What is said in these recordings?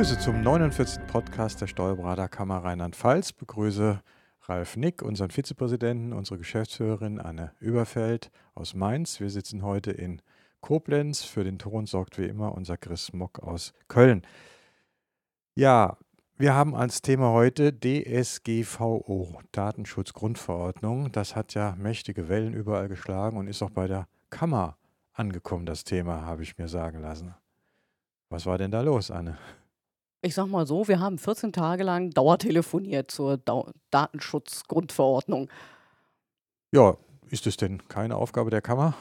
begrüße zum 49. Podcast der Steuerberaterkammer Rheinland-Pfalz. Begrüße Ralf Nick, unseren Vizepräsidenten, unsere Geschäftsführerin Anne Überfeld aus Mainz. Wir sitzen heute in Koblenz. Für den Ton sorgt wie immer unser Chris Mock aus Köln. Ja, wir haben als Thema heute DSGVO, Datenschutzgrundverordnung. Das hat ja mächtige Wellen überall geschlagen und ist auch bei der Kammer angekommen, das Thema, habe ich mir sagen lassen. Was war denn da los, Anne? Ich sag mal so, wir haben 14 Tage lang dauertelefoniert zur Dau Datenschutzgrundverordnung. Ja, ist es denn keine Aufgabe der Kammer?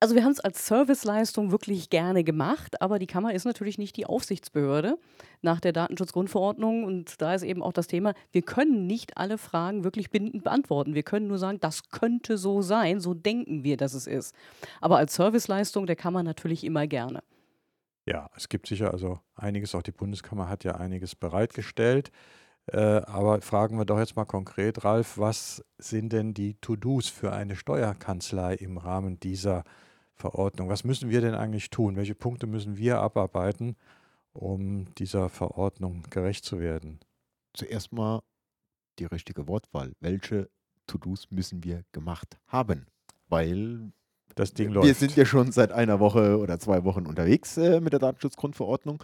Also wir haben es als Serviceleistung wirklich gerne gemacht, aber die Kammer ist natürlich nicht die Aufsichtsbehörde nach der Datenschutzgrundverordnung und da ist eben auch das Thema, wir können nicht alle Fragen wirklich bindend beantworten. Wir können nur sagen, das könnte so sein, so denken wir, dass es ist. Aber als Serviceleistung der Kammer natürlich immer gerne. Ja, es gibt sicher also einiges, auch die Bundeskammer hat ja einiges bereitgestellt. Äh, aber fragen wir doch jetzt mal konkret, Ralf, was sind denn die To-Dos für eine Steuerkanzlei im Rahmen dieser Verordnung? Was müssen wir denn eigentlich tun? Welche Punkte müssen wir abarbeiten, um dieser Verordnung gerecht zu werden? Zuerst mal die richtige Wortwahl. Welche To-Dos müssen wir gemacht haben? Weil das Ding wir läuft. sind ja schon seit einer Woche oder zwei Wochen unterwegs äh, mit der Datenschutzgrundverordnung.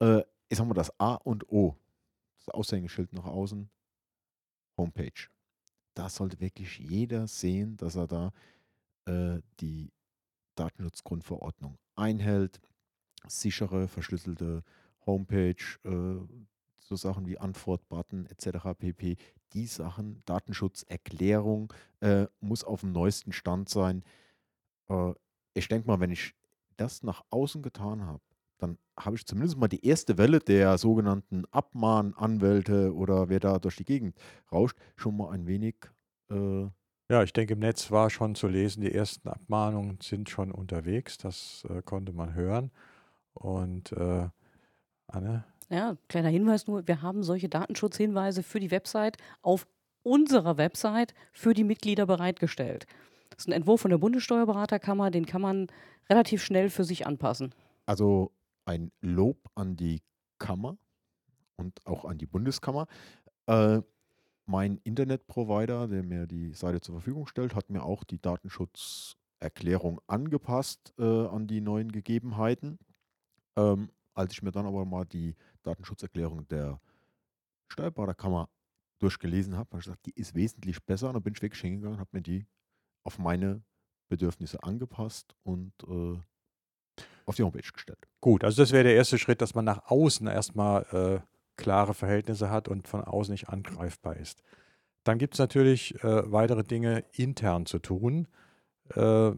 Äh, ich sag mal das A und O, das Aushängeschild nach außen, Homepage. Da sollte wirklich jeder sehen, dass er da äh, die Datenschutzgrundverordnung einhält. Sichere, verschlüsselte Homepage, äh, so Sachen wie Antwortbutton etc. pp. Die Sachen, Datenschutzerklärung äh, muss auf dem neuesten Stand sein. Äh, ich denke mal, wenn ich das nach außen getan habe, dann habe ich zumindest mal die erste Welle der sogenannten Abmahnanwälte oder wer da durch die Gegend rauscht, schon mal ein wenig. Äh, Ja, ich denke, im Netz war schon zu lesen, die ersten Abmahnungen sind schon unterwegs. Das äh, konnte man hören. Und äh, Anne, Ja, kleiner Hinweis nur, wir haben solche Datenschutzhinweise für die Website auf unserer Website für die Mitglieder bereitgestellt. Das ist ein Entwurf von der Bundessteuerberaterkammer, den kann man relativ schnell für sich anpassen. Also ein Lob an die Kammer und auch an die Bundeskammer. Äh, mein Internetprovider, der mir die Seite zur Verfügung stellt, hat mir auch die Datenschutzerklärung angepasst äh, an die neuen Gegebenheiten. Ähm, als ich mir dann aber mal die Datenschutzerklärung der Steuerberaterkammer durchgelesen habe, habe ich gesagt, die ist wesentlich besser. Und dann bin ich wirklich hingegangen und habe mir die auf meine Bedürfnisse angepasst und äh, auf die Homepage gestellt. gut, also das wäre der erste Schritt, dass man nach außen erstmal äh, klare Verhältnisse hat und von außen nicht angreifbar ist. Dann gibt es natürlich äh, weitere Dinge intern zu tun. Äh,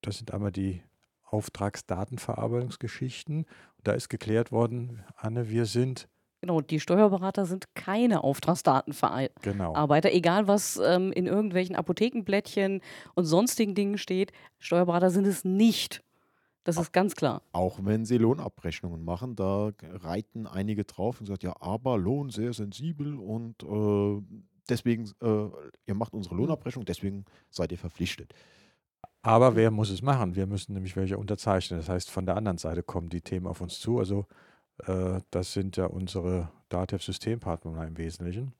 das sind einmal die Auftragsdatenverarbeitungsgeschichten. Da ist geklärt worden, Anne, wir sind, Genau, die Steuerberater sind keine Auftragsdatenverarbeiter, genau, egal was ähm, in irgendwelchen Apothekenblättchen und sonstigen Dingen steht. Steuerberater sind es nicht. Das ist ganz klar. Auch wenn sie Lohnabrechnungen machen, da reiten einige drauf und sagen, ja, aber Lohn sehr sensibel und äh, deswegen, äh, ihr macht unsere Lohnabrechnung, deswegen seid ihr verpflichtet. Aber wer muss es machen? Wir müssen nämlich welche unterzeichnen. Das heißt, von der anderen Seite kommen die Themen auf uns zu. Also das sind ja unsere DATEV-Systempartner im Wesentlichen.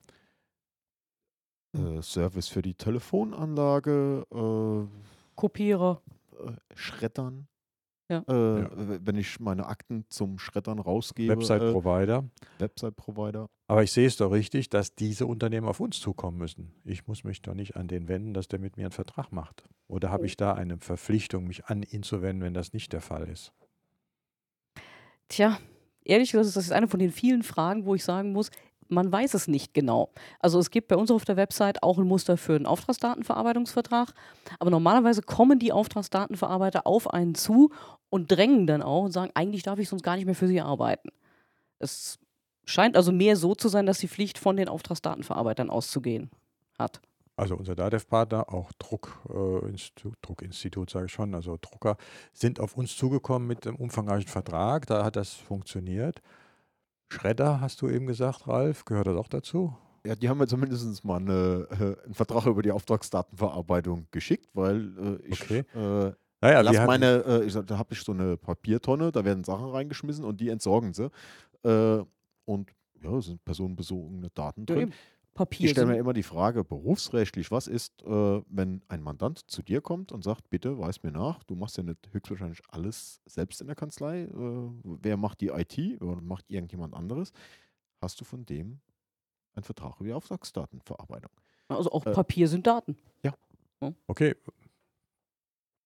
Äh, Service für die Telefonanlage, äh, Kopierer. äh, Schreddern. Ja. Äh, Ja. Wenn ich meine Akten zum Schreddern rausgebe. äh, Website-Provider. Website-Provider. Aber ich sehe es doch richtig, dass diese Unternehmen auf uns zukommen müssen. Ich muss mich doch nicht an den wenden, dass der mit mir einen Vertrag macht. Oder habe ich da eine Verpflichtung, mich an ihn zu wenden, wenn das nicht der Fall ist? Tja, ehrlich gesagt, das ist eine von den vielen Fragen, wo ich sagen muss, man weiß es nicht genau. Also es gibt bei uns auf der Website auch ein Muster für einen Auftragsdatenverarbeitungsvertrag, aber normalerweise kommen die Auftragsdatenverarbeiter auf einen zu und drängen dann auch und sagen, eigentlich darf ich sonst gar nicht mehr für sie arbeiten. Es scheint also mehr so zu sein, dass die Pflicht von den Auftragsdatenverarbeitern auszugehen hat. Also unser DATEV-Partner, auch Druck, äh, Institut, Druckinstitut, sage ich schon, also Drucker, sind auf uns zugekommen mit einem umfangreichen Vertrag. Da hat das funktioniert. Schredder, hast du eben gesagt, Ralf, gehört das auch dazu? Ja, die haben mir zumindest mal eine, äh, einen Vertrag über die Auftragsdatenverarbeitung geschickt, weil äh, ich Okay. äh, Naja, lass meine, äh, ich da habe ich so eine Papiertonne, da werden Sachen reingeschmissen und die entsorgen sie. äh, und ja, es sind personenbezogene Daten Ja, drin. eben. Papier Ich stelle mir immer die Frage, berufsrechtlich, was ist, äh, wenn ein Mandant zu dir kommt und sagt, bitte weis mir nach, du machst ja nicht höchstwahrscheinlich alles selbst in der Kanzlei, äh, wer macht die IT oder macht irgendjemand anderes, hast du von dem einen Vertrag über die Auftragsdatenverarbeitung. Also auch äh, Papier sind Daten. Okay,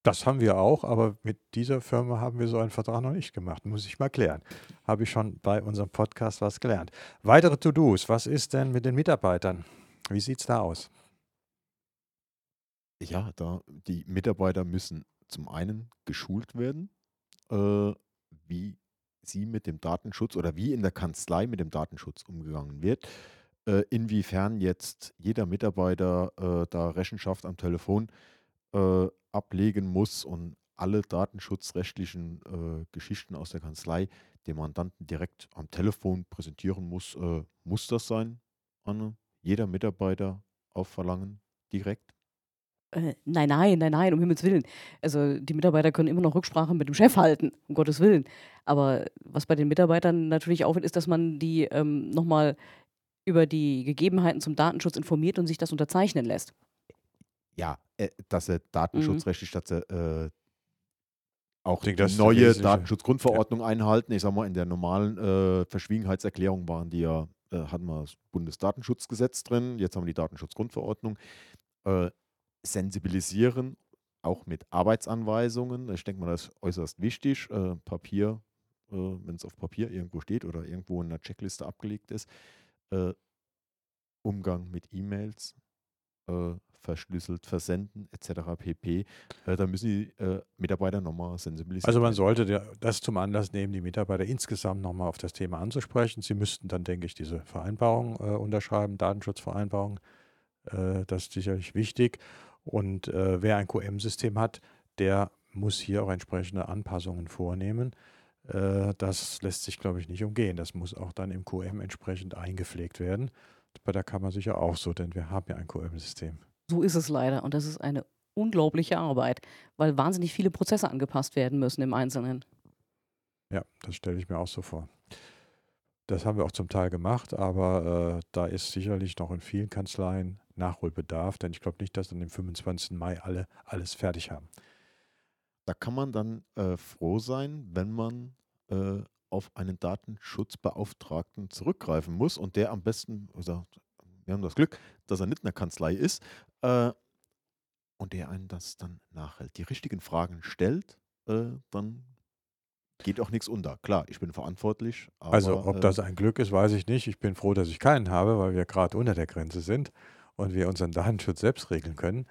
das haben wir auch, aber mit dieser Firma haben wir so einen Vertrag noch nicht gemacht. Muss ich mal klären. Habe ich schon bei unserem Podcast was gelernt. Weitere To-Dos. Was ist denn mit den Mitarbeitern? Wie sieht es da aus? Ja, da die Mitarbeiter müssen zum einen geschult werden, äh, wie sie mit dem Datenschutz oder wie in der Kanzlei mit dem Datenschutz umgegangen wird. Äh, inwiefern jetzt jeder Mitarbeiter äh, da Rechenschaft am Telefon äh, ablegen muss und alle datenschutzrechtlichen äh, Geschichten aus der Kanzlei dem Mandanten direkt am Telefon präsentieren muss. Äh, muss das sein, Anne? Jeder Mitarbeiter auf Verlangen direkt? Äh, nein, nein, nein, nein, um Himmels Willen. Also die Mitarbeiter können immer noch Rücksprache mit dem Chef halten, um Gottes Willen. Aber was bei den Mitarbeitern natürlich auffällt, ist, dass man die ähm, nochmal über die Gegebenheiten zum Datenschutz informiert und sich das unterzeichnen lässt. Ja, äh, dass sie datenschutzrechtlich, dass sie äh, auch denke, die neue Datenschutzgrundverordnung einhalten. Ich sag mal, in der normalen äh, Verschwiegenheitserklärung waren die ja, äh, hatten wir das Bundesdatenschutzgesetz drin, jetzt haben wir die Datenschutzgrundverordnung. Äh, sensibilisieren, auch mit Arbeitsanweisungen. Ich denke mal, das ist äußerst wichtig. Äh, Papier, äh, wenn es auf Papier irgendwo steht oder irgendwo in einer Checkliste abgelegt ist. Äh, Umgang mit E-Mails, äh, verschlüsselt versenden etc. pp. Äh, da müssen die äh, Mitarbeiter nochmal sensibilisieren. Also man sollte das zum Anlass nehmen, die Mitarbeiter insgesamt nochmal auf das Thema anzusprechen. Sie müssten dann, denke ich, diese Vereinbarung äh, unterschreiben, Datenschutzvereinbarung. Äh, das ist sicherlich wichtig. Und äh, wer ein QM-System hat, der muss hier auch entsprechende Anpassungen vornehmen. Das lässt sich, glaube ich, nicht umgehen. Das muss auch dann im QM entsprechend eingepflegt werden. Bei der Kammer sicher auch so, denn wir haben ja ein QM-System. So ist es leider. Und das ist eine unglaubliche Arbeit, weil wahnsinnig viele Prozesse angepasst werden müssen im Einzelnen. Ja, das stelle ich mir auch so vor. Das haben wir auch zum Teil gemacht, aber äh, da ist sicherlich noch in vielen Kanzleien Nachholbedarf, denn ich glaube nicht, dass dann am 25. Mai alle alles fertig haben. da kann man dann äh, froh sein, wenn man äh, auf einen Datenschutzbeauftragten zurückgreifen muss und der am besten, also wir haben das Glück, dass er nicht in der Kanzlei ist äh, und der einen das dann nachhält, die richtigen Fragen stellt, äh, dann geht auch nichts unter. Klar, ich bin verantwortlich. Aber, also ob äh, das ein Glück ist, weiß ich nicht. Ich bin froh, dass ich keinen habe, weil wir gerade unter der Grenze sind und wir unseren Datenschutz selbst regeln können.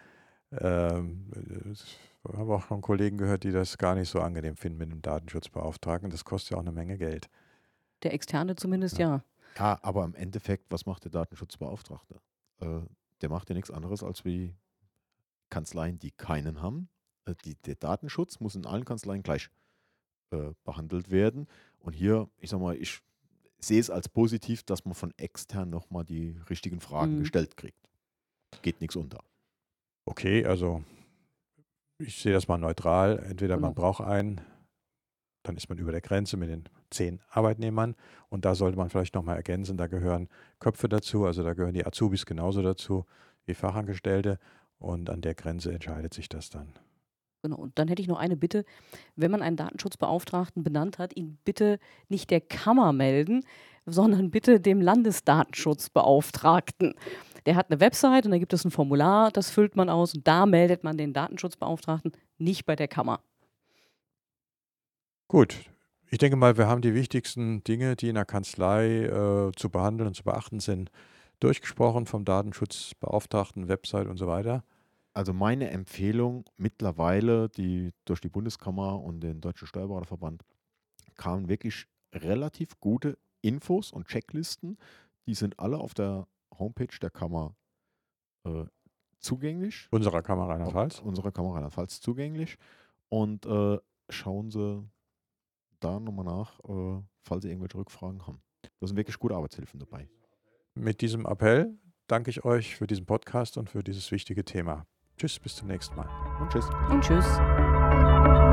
Ähm, ich habe auch schon Kollegen gehört, die das gar nicht so angenehm finden mit dem Datenschutzbeauftragten. Das kostet ja auch eine Menge Geld. Der Externe zumindest Ja. ja. Ja, aber im Endeffekt, was macht der Datenschutzbeauftragte? Äh, der macht ja nichts anderes als wie Kanzleien, die keinen haben. Äh, die, der Datenschutz muss in allen Kanzleien gleich äh, behandelt werden. Und hier, ich sag mal, ich sehe es als positiv, dass man von extern nochmal die richtigen Fragen Mhm. gestellt kriegt. Geht nichts unter. Okay, also ich sehe das mal neutral. Entweder man Genau. braucht einen, dann ist man über der Grenze mit den zehn Arbeitnehmern und da sollte man vielleicht nochmal ergänzen, da gehören Köpfe dazu, also da gehören die Azubis genauso dazu wie Fachangestellte und an der Grenze entscheidet sich das dann. Genau. Und dann hätte ich noch eine Bitte. Wenn man einen Datenschutzbeauftragten benannt hat, ihn bitte nicht der Kammer melden, sondern bitte dem Landesdatenschutzbeauftragten. Der hat eine Website und da gibt es ein Formular, das füllt man aus und da meldet man den Datenschutzbeauftragten, nicht bei der Kammer. Gut, ich denke mal, wir haben die wichtigsten Dinge, die in der Kanzlei äh, zu behandeln und zu beachten sind, durchgesprochen vom Datenschutzbeauftragten, Website und so weiter. Also meine Empfehlung mittlerweile, die durch die Bundeskammer und den Deutschen Steuerberaterverband kamen wirklich relativ gute Infos und Checklisten. Die sind alle auf der Homepage der Kammer äh, zugänglich. Unserer Kammer Rheinland-Pfalz. Unserer Kammer Rheinland-Pfalz zugänglich. Und äh, schauen Sie da nochmal nach, äh, falls Sie irgendwelche Rückfragen haben. Da sind wirklich gute Arbeitshilfen dabei. Mit diesem Appell danke ich euch für diesen Podcast und für dieses wichtige Thema. Tschüss, bis zum nächsten Mal. Und tschüss. Und tschüss.